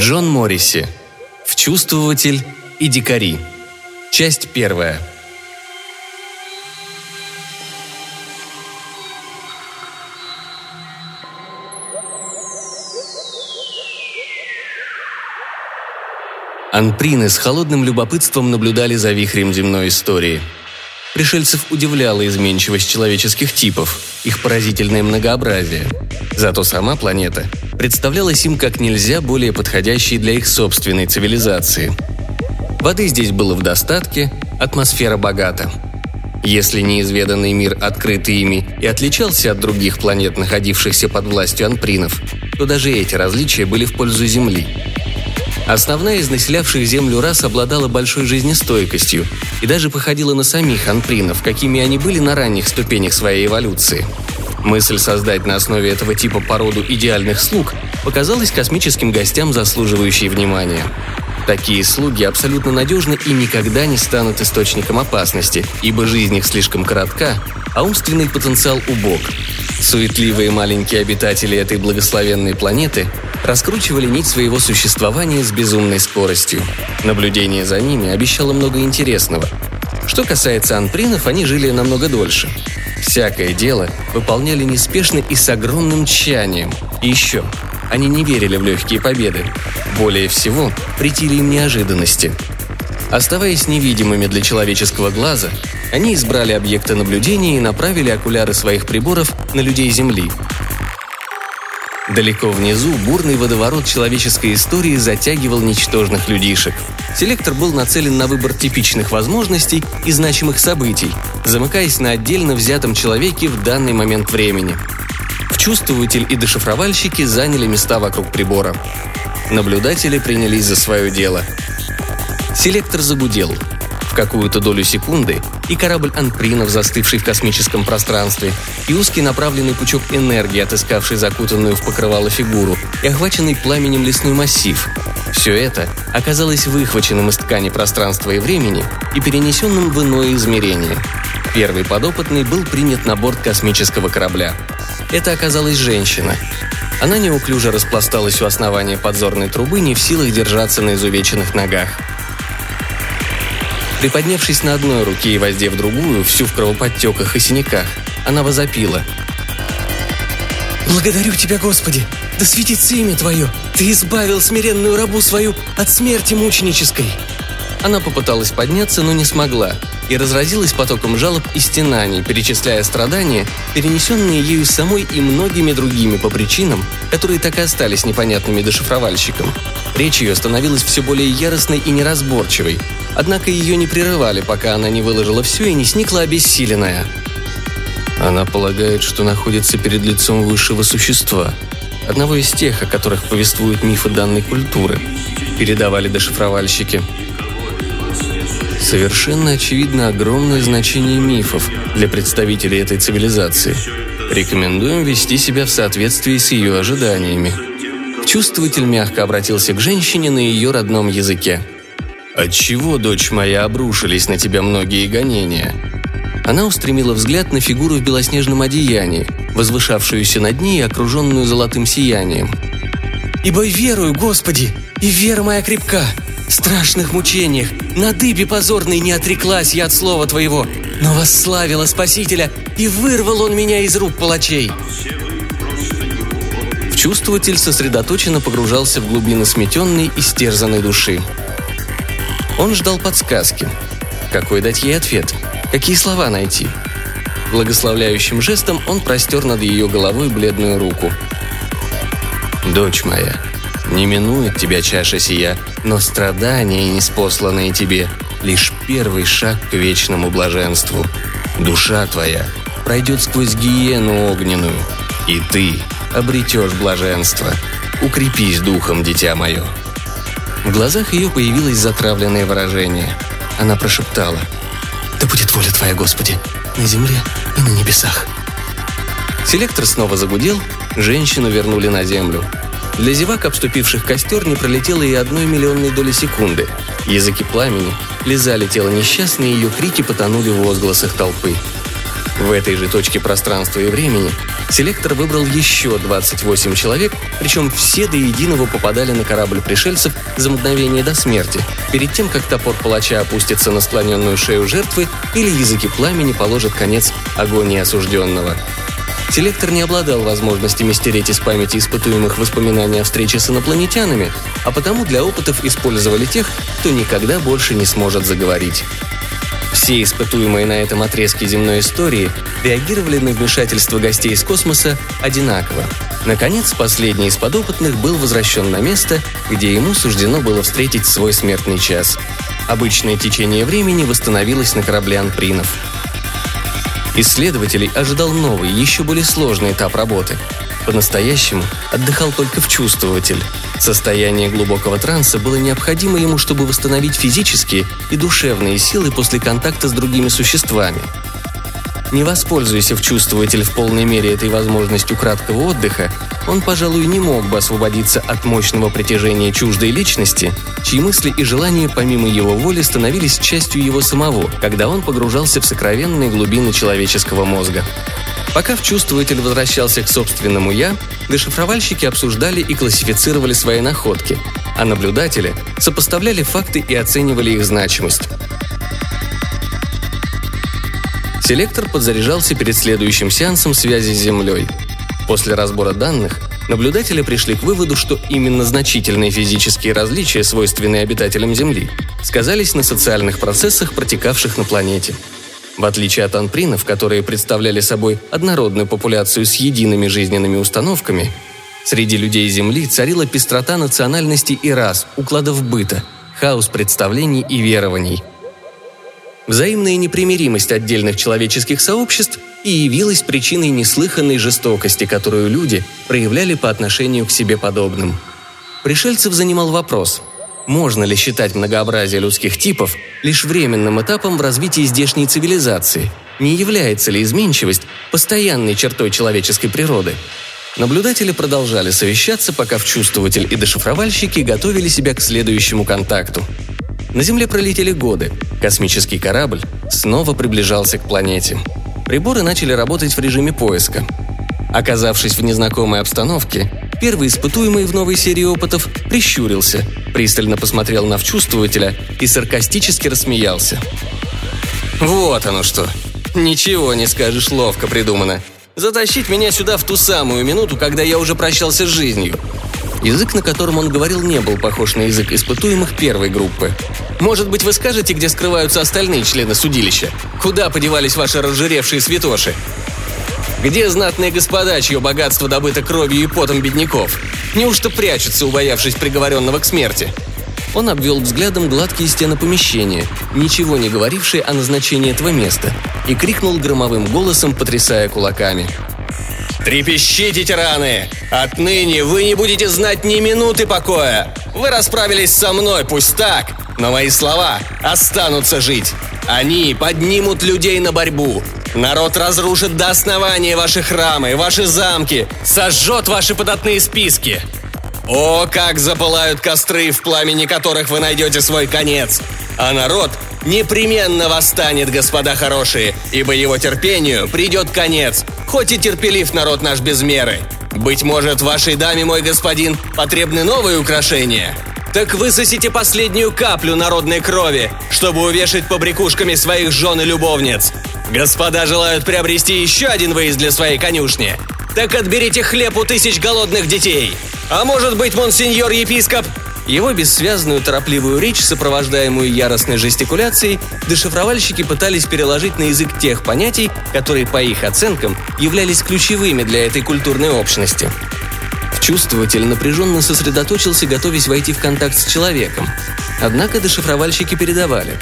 Джон Морриси. Вчувствователь и дикари. Часть первая. Анприны с холодным любопытством наблюдали за вихрем земной истории. Пришельцев удивляла изменчивость человеческих типов, их поразительное многообразие. Зато сама планета представлялась им как нельзя более подходящей для их собственной цивилизации. Воды здесь было в достатке, атмосфера богата. Если неизведанный мир, открытый ими, и отличался от других планет, находившихся под властью анпринов, то даже эти различия были в пользу Земли. Основная из населявших Землю рас обладала большой жизнестойкостью и даже походила на самих анпринов, какими они были на ранних ступенях своей эволюции – Мысль создать на основе этого типа породу идеальных слуг показалась космическим гостям заслуживающей внимания. Такие слуги абсолютно надежны и никогда не станут источником опасности, ибо жизнь их слишком коротка, а умственный потенциал убог. Суетливые маленькие обитатели этой благословенной планеты раскручивали нить своего существования с безумной скоростью. Наблюдение за ними обещало много интересного. Что касается анпринов, они жили намного дольше. Всякое дело выполняли неспешно и с огромным тщанием. И еще, они не верили в легкие победы. Более всего, притили им неожиданности. Оставаясь невидимыми для человеческого глаза, они избрали объекты наблюдения и направили окуляры своих приборов на людей Земли, Далеко внизу бурный водоворот человеческой истории затягивал ничтожных людишек. Селектор был нацелен на выбор типичных возможностей и значимых событий, замыкаясь на отдельно взятом человеке в данный момент времени. Вчувствователь и дешифровальщики заняли места вокруг прибора. Наблюдатели принялись за свое дело. Селектор загудел – в какую-то долю секунды и корабль Анпринов, застывший в космическом пространстве, и узкий направленный пучок энергии, отыскавший закутанную в покрывало фигуру, и охваченный пламенем лесной массив. Все это оказалось выхваченным из ткани пространства и времени и перенесенным в иное измерение. Первый подопытный был принят на борт космического корабля. Это оказалась женщина. Она неуклюже распласталась у основания подзорной трубы, не в силах держаться на изувеченных ногах. Приподнявшись на одной руке и воздев другую, всю в кровоподтеках и синяках, она возопила. «Благодарю тебя, Господи! Да светится имя Твое! Ты избавил смиренную рабу свою от смерти мученической!» Она попыталась подняться, но не смогла, и разразилась потоком жалоб и стенаний, перечисляя страдания, перенесенные ею самой и многими другими по причинам, которые так и остались непонятными дешифровальщикам. Речь ее становилась все более яростной и неразборчивой, однако ее не прерывали, пока она не выложила все и не сникла обессиленная. Она полагает, что находится перед лицом высшего существа, одного из тех, о которых повествуют мифы данной культуры, передавали дешифровальщики – Совершенно очевидно огромное значение мифов для представителей этой цивилизации. Рекомендуем вести себя в соответствии с ее ожиданиями. Чувствователь мягко обратился к женщине на ее родном языке. «Отчего, дочь моя, обрушились на тебя многие гонения?» Она устремила взгляд на фигуру в белоснежном одеянии, возвышавшуюся над ней и окруженную золотым сиянием. «Ибо верую, Господи, и вера моя крепка!» Страшных мучениях, на дыбе позорной не отреклась я от слова твоего, но восславила Спасителя, и вырвал он меня из рук палачей». Чувствователь сосредоточенно погружался в глубины сметенной и стерзанной души. Он ждал подсказки. Какой дать ей ответ? Какие слова найти? Благословляющим жестом он простер над ее головой бледную руку. «Дочь моя, не минует тебя чаша сия, но страдания, неспосланные тебе, лишь первый шаг к вечному блаженству. Душа твоя пройдет сквозь гиену огненную, и ты обретешь блаженство. Укрепись духом, дитя мое». В глазах ее появилось затравленное выражение. Она прошептала. «Да будет воля Твоя, Господи, на земле и на небесах». Селектор снова загудел, женщину вернули на землю – для зевак, обступивших костер, не пролетело и одной миллионной доли секунды. Языки пламени лизали тело несчастной, и ее крики потонули в возгласах толпы. В этой же точке пространства и времени селектор выбрал еще 28 человек, причем все до единого попадали на корабль пришельцев за мгновение до смерти, перед тем, как топор палача опустится на склоненную шею жертвы или языки пламени положат конец агонии осужденного. Селектор не обладал возможностями стереть из памяти испытуемых воспоминания о встрече с инопланетянами, а потому для опытов использовали тех, кто никогда больше не сможет заговорить. Все испытуемые на этом отрезке земной истории реагировали на вмешательство гостей из космоса одинаково. Наконец, последний из подопытных был возвращен на место, где ему суждено было встретить свой смертный час. Обычное течение времени восстановилось на корабле Анпринов – Исследователей ожидал новый, еще более сложный этап работы. По-настоящему отдыхал только вчувствователь. Состояние глубокого транса было необходимо ему, чтобы восстановить физические и душевные силы после контакта с другими существами – не воспользуясь вчувствователь в полной мере этой возможностью краткого отдыха, он, пожалуй, не мог бы освободиться от мощного притяжения чуждой личности, чьи мысли и желания помимо его воли становились частью его самого, когда он погружался в сокровенные глубины человеческого мозга. Пока вчувствователь возвращался к собственному «я», дешифровальщики обсуждали и классифицировали свои находки, а наблюдатели сопоставляли факты и оценивали их значимость. Селектор подзаряжался перед следующим сеансом связи с Землей. После разбора данных наблюдатели пришли к выводу, что именно значительные физические различия, свойственные обитателям Земли, сказались на социальных процессах, протекавших на планете. В отличие от анпринов, которые представляли собой однородную популяцию с едиными жизненными установками, среди людей Земли царила пестрота национальностей и рас, укладов быта, хаос представлений и верований – Взаимная непримиримость отдельных человеческих сообществ и явилась причиной неслыханной жестокости, которую люди проявляли по отношению к себе подобным. Пришельцев занимал вопрос, можно ли считать многообразие людских типов лишь временным этапом в развитии здешней цивилизации, не является ли изменчивость постоянной чертой человеческой природы. Наблюдатели продолжали совещаться, пока вчувствователь и дешифровальщики готовили себя к следующему контакту – на Земле пролетели годы. Космический корабль снова приближался к планете. Приборы начали работать в режиме поиска. Оказавшись в незнакомой обстановке, первый испытуемый в новой серии опытов прищурился, пристально посмотрел на вчувствователя и саркастически рассмеялся. «Вот оно что! Ничего не скажешь, ловко придумано. Затащить меня сюда в ту самую минуту, когда я уже прощался с жизнью. Язык, на котором он говорил, не был похож на язык испытуемых первой группы. Может быть, вы скажете, где скрываются остальные члены судилища? Куда подевались ваши разжиревшие святоши? Где знатные господа, чье богатство добыто кровью и потом бедняков? Неужто прячутся, убоявшись приговоренного к смерти? Он обвел взглядом гладкие стены помещения, ничего не говорившие о назначении этого места, и крикнул громовым голосом, потрясая кулаками. Трепещите, тираны! Отныне вы не будете знать ни минуты покоя! Вы расправились со мной, пусть так, но мои слова останутся жить. Они поднимут людей на борьбу. Народ разрушит до основания ваши храмы, ваши замки, сожжет ваши податные списки. О, как запылают костры, в пламени которых вы найдете свой конец! А народ непременно восстанет, господа хорошие, ибо его терпению придет конец, хоть и терпелив народ наш без меры. Быть может, вашей даме, мой господин, потребны новые украшения? Так высосите последнюю каплю народной крови, чтобы увешать побрякушками своих жен и любовниц. Господа желают приобрести еще один выезд для своей конюшни. Так отберите хлеб у тысяч голодных детей. А может быть, монсеньор-епископ, его бессвязную торопливую речь, сопровождаемую яростной жестикуляцией, дешифровальщики пытались переложить на язык тех понятий, которые, по их оценкам, являлись ключевыми для этой культурной общности. Чувствователь напряженно сосредоточился, готовясь войти в контакт с человеком. Однако дешифровальщики передавали.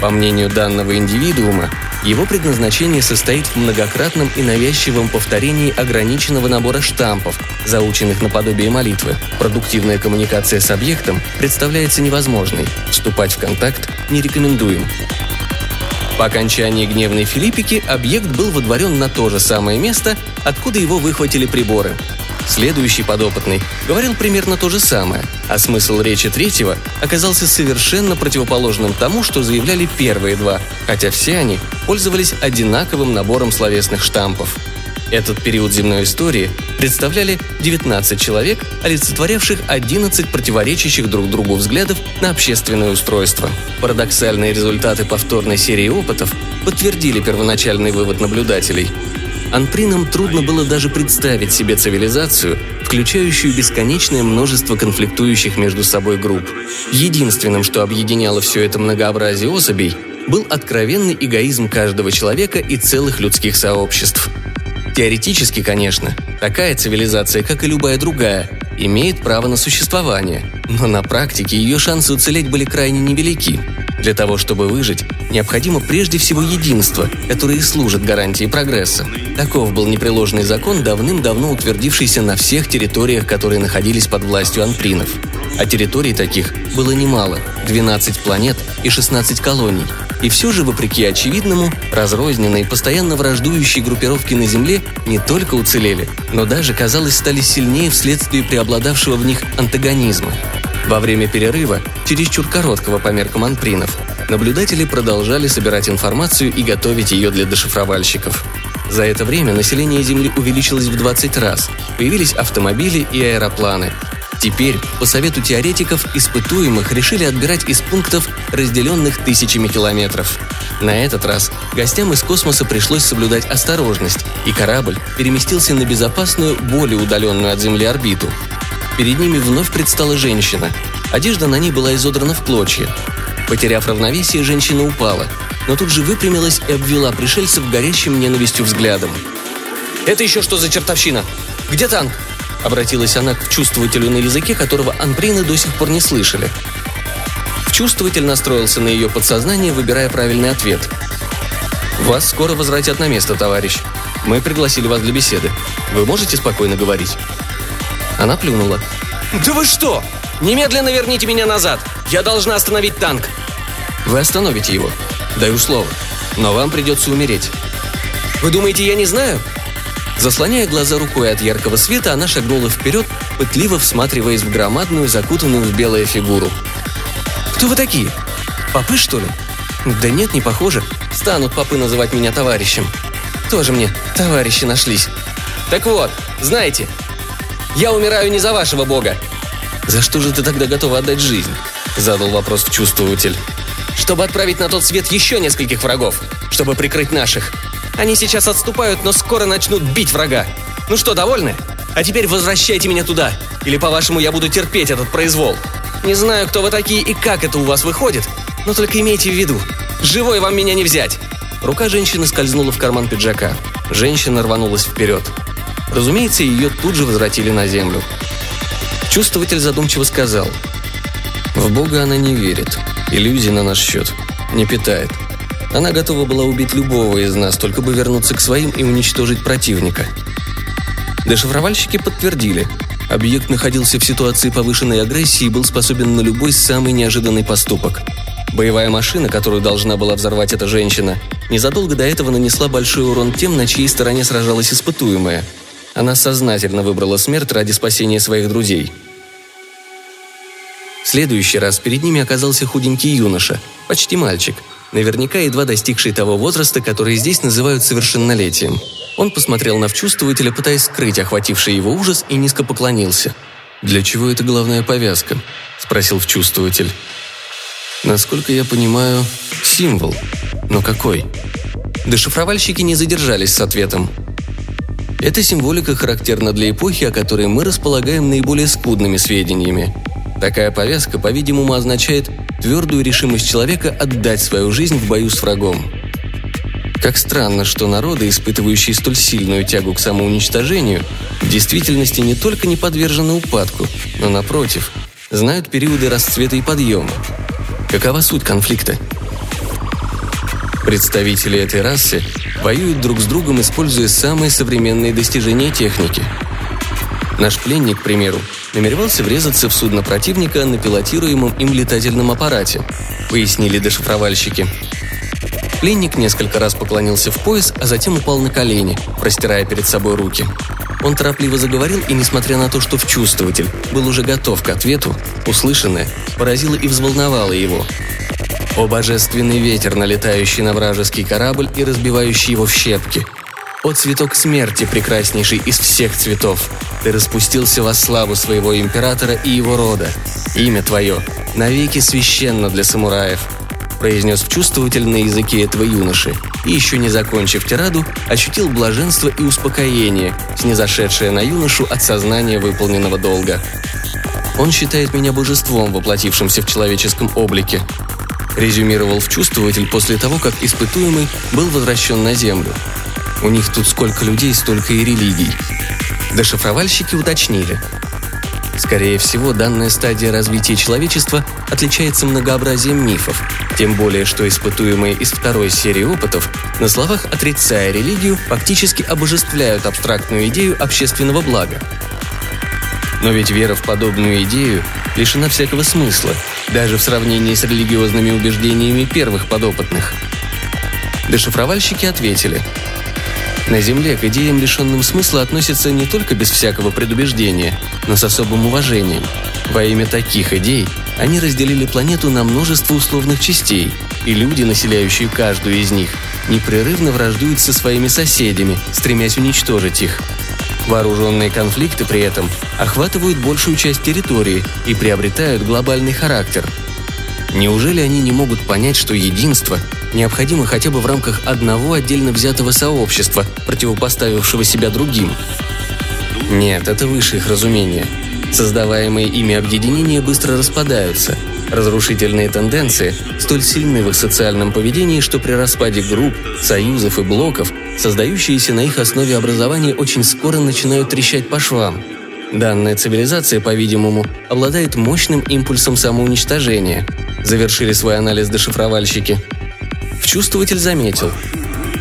По мнению данного индивидуума, его предназначение состоит в многократном и навязчивом повторении ограниченного набора штампов, заученных наподобие молитвы. Продуктивная коммуникация с объектом представляется невозможной. Вступать в контакт не рекомендуем. По окончании гневной Филиппики объект был водворен на то же самое место, откуда его выхватили приборы. Следующий подопытный говорил примерно то же самое, а смысл речи третьего оказался совершенно противоположным тому, что заявляли первые два, хотя все они пользовались одинаковым набором словесных штампов. Этот период земной истории представляли 19 человек, олицетворявших 11 противоречащих друг другу взглядов на общественное устройство. Парадоксальные результаты повторной серии опытов подтвердили первоначальный вывод наблюдателей – Анпринам трудно было даже представить себе цивилизацию, включающую бесконечное множество конфликтующих между собой групп. Единственным, что объединяло все это многообразие особей, был откровенный эгоизм каждого человека и целых людских сообществ. Теоретически, конечно, такая цивилизация, как и любая другая, имеет право на существование, но на практике ее шансы уцелеть были крайне невелики. Для того, чтобы выжить, необходимо прежде всего единство, которое и служит гарантией прогресса. Таков был непреложный закон, давным-давно утвердившийся на всех территориях, которые находились под властью анпринов. А территорий таких было немало – 12 планет и 16 колоний. И все же, вопреки очевидному, разрозненные, постоянно враждующие группировки на Земле не только уцелели, но даже, казалось, стали сильнее вследствие преобладавшего в них антагонизма. Во время перерыва, чересчур короткого по меркам анпринов, наблюдатели продолжали собирать информацию и готовить ее для дешифровальщиков. За это время население Земли увеличилось в 20 раз, появились автомобили и аэропланы. Теперь, по совету теоретиков, испытуемых решили отбирать из пунктов, разделенных тысячами километров. На этот раз гостям из космоса пришлось соблюдать осторожность, и корабль переместился на безопасную, более удаленную от Земли орбиту. Перед ними вновь предстала женщина. Одежда на ней была изодрана в клочья. Потеряв равновесие, женщина упала, но тут же выпрямилась и обвела пришельцев горящим ненавистью взглядом. «Это еще что за чертовщина? Где танк?» Обратилась она к чувствователю на языке, которого анприны до сих пор не слышали. Чувствователь настроился на ее подсознание, выбирая правильный ответ. «Вас скоро возвратят на место, товарищ. Мы пригласили вас для беседы. Вы можете спокойно говорить?» Она плюнула. «Да вы что? Немедленно верните меня назад! Я должна остановить танк!» «Вы остановите его. Даю слово. Но вам придется умереть». «Вы думаете, я не знаю?» Заслоняя глаза рукой от яркого света, она шагнула вперед, пытливо всматриваясь в громадную, закутанную в белое фигуру. «Кто вы такие? Попы, что ли?» «Да нет, не похоже. Станут попы называть меня товарищем. Тоже мне товарищи нашлись. Так вот, знаете, я умираю не за вашего бога». «За что же ты тогда готова отдать жизнь?» – задал вопрос чувствователь. «Чтобы отправить на тот свет еще нескольких врагов, чтобы прикрыть наших. Они сейчас отступают, но скоро начнут бить врага. Ну что, довольны? А теперь возвращайте меня туда. Или, по-вашему, я буду терпеть этот произвол. Не знаю, кто вы такие и как это у вас выходит, но только имейте в виду, живой вам меня не взять. Рука женщины скользнула в карман пиджака. Женщина рванулась вперед. Разумеется, ее тут же возвратили на землю. Чувствователь задумчиво сказал. «В Бога она не верит. Иллюзий на наш счет. Не питает. Она готова была убить любого из нас, только бы вернуться к своим и уничтожить противника. Дешифровальщики подтвердили. Объект находился в ситуации повышенной агрессии и был способен на любой самый неожиданный поступок. Боевая машина, которую должна была взорвать эта женщина, незадолго до этого нанесла большой урон тем, на чьей стороне сражалась испытуемая. Она сознательно выбрала смерть ради спасения своих друзей. В следующий раз перед ними оказался худенький юноша, почти мальчик – наверняка едва достигший того возраста, который здесь называют совершеннолетием. Он посмотрел на вчувствователя, пытаясь скрыть охвативший его ужас, и низко поклонился. «Для чего эта головная повязка?» – спросил вчувствователь. «Насколько я понимаю, символ. Но какой?» Дешифровальщики не задержались с ответом. Эта символика характерна для эпохи, о которой мы располагаем наиболее скудными сведениями. Такая повязка, по-видимому, означает твердую решимость человека отдать свою жизнь в бою с врагом. Как странно, что народы, испытывающие столь сильную тягу к самоуничтожению, в действительности не только не подвержены упадку, но, напротив, знают периоды расцвета и подъема. Какова суть конфликта? Представители этой расы воюют друг с другом, используя самые современные достижения техники – Наш пленник, к примеру, намеревался врезаться в судно противника на пилотируемом им летательном аппарате, пояснили дешифровальщики. Пленник несколько раз поклонился в пояс, а затем упал на колени, простирая перед собой руки. Он торопливо заговорил, и несмотря на то, что вчувствователь был уже готов к ответу, услышанное поразило и взволновало его. «О божественный ветер, налетающий на вражеский корабль и разбивающий его в щепки! О цветок смерти, прекраснейший из всех цветов! Ты распустился во славу своего императора и его рода. Имя твое навеки священно для самураев – произнес чувствователь на языке этого юноши, и еще не закончив тираду, ощутил блаженство и успокоение, снизошедшее на юношу от сознания выполненного долга. «Он считает меня божеством, воплотившимся в человеческом облике», резюмировал вчувствователь после того, как испытуемый был возвращен на Землю. «У них тут сколько людей, столько и религий». Дешифровальщики уточнили – Скорее всего, данная стадия развития человечества отличается многообразием мифов, тем более, что испытуемые из второй серии опытов, на словах отрицая религию, фактически обожествляют абстрактную идею общественного блага. Но ведь вера в подобную идею лишена всякого смысла, даже в сравнении с религиозными убеждениями первых подопытных. Дешифровальщики ответили – на Земле к идеям, лишенным смысла, относятся не только без всякого предубеждения, но с особым уважением. Во имя таких идей они разделили планету на множество условных частей, и люди, населяющие каждую из них, непрерывно враждуют со своими соседями, стремясь уничтожить их. Вооруженные конфликты при этом охватывают большую часть территории и приобретают глобальный характер. Неужели они не могут понять, что единство необходимо хотя бы в рамках одного отдельно взятого сообщества, противопоставившего себя другим. Нет, это выше их разумения. Создаваемые ими объединения быстро распадаются. Разрушительные тенденции столь сильны в их социальном поведении, что при распаде групп, союзов и блоков, создающиеся на их основе образования очень скоро начинают трещать по швам. Данная цивилизация, по-видимому, обладает мощным импульсом самоуничтожения. Завершили свой анализ дешифровальщики – Чувствователь заметил.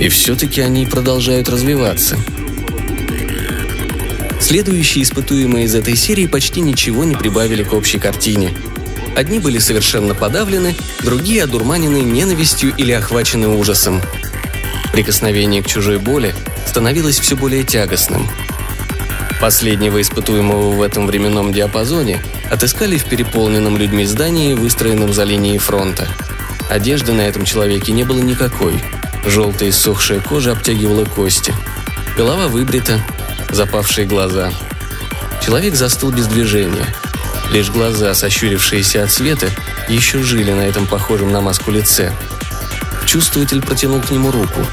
И все-таки они продолжают развиваться. Следующие испытуемые из этой серии почти ничего не прибавили к общей картине. Одни были совершенно подавлены, другие одурманены ненавистью или охвачены ужасом. Прикосновение к чужой боли становилось все более тягостным. Последнего испытуемого в этом временном диапазоне отыскали в переполненном людьми здании, выстроенном за линией фронта – Одежды на этом человеке не было никакой. Желтая иссохшая кожа обтягивала кости. Голова выбрита, запавшие глаза. Человек застыл без движения. Лишь глаза, сощурившиеся от света, еще жили на этом похожем на маску лице. Чувствователь протянул к нему руку,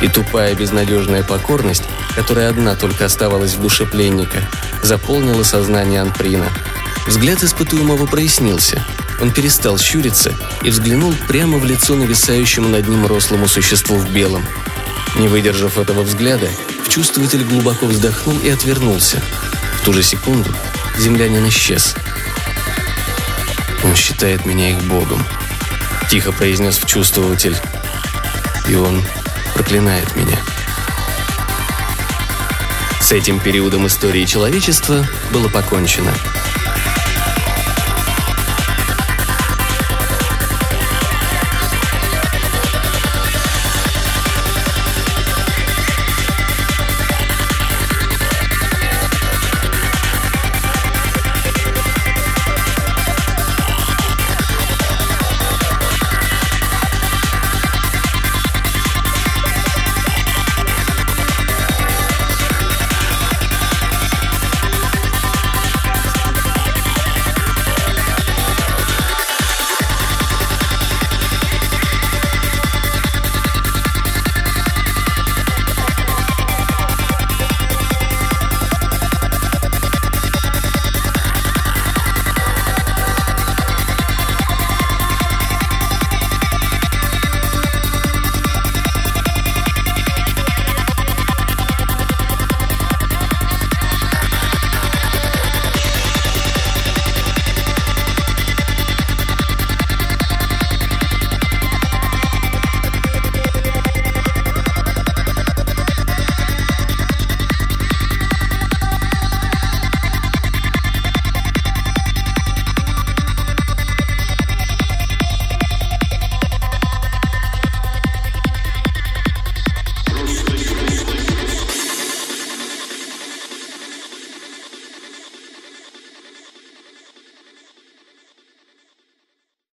и тупая безнадежная покорность, которая одна только оставалась в душе пленника, заполнила сознание Анприна. Взгляд испытуемого прояснился – он перестал щуриться и взглянул прямо в лицо нависающему над ним рослому существу в белом. Не выдержав этого взгляда, чувствователь глубоко вздохнул и отвернулся. В ту же секунду землянин исчез. «Он считает меня их богом», – тихо произнес вчувствователь. «И он проклинает меня». С этим периодом истории человечества было покончено –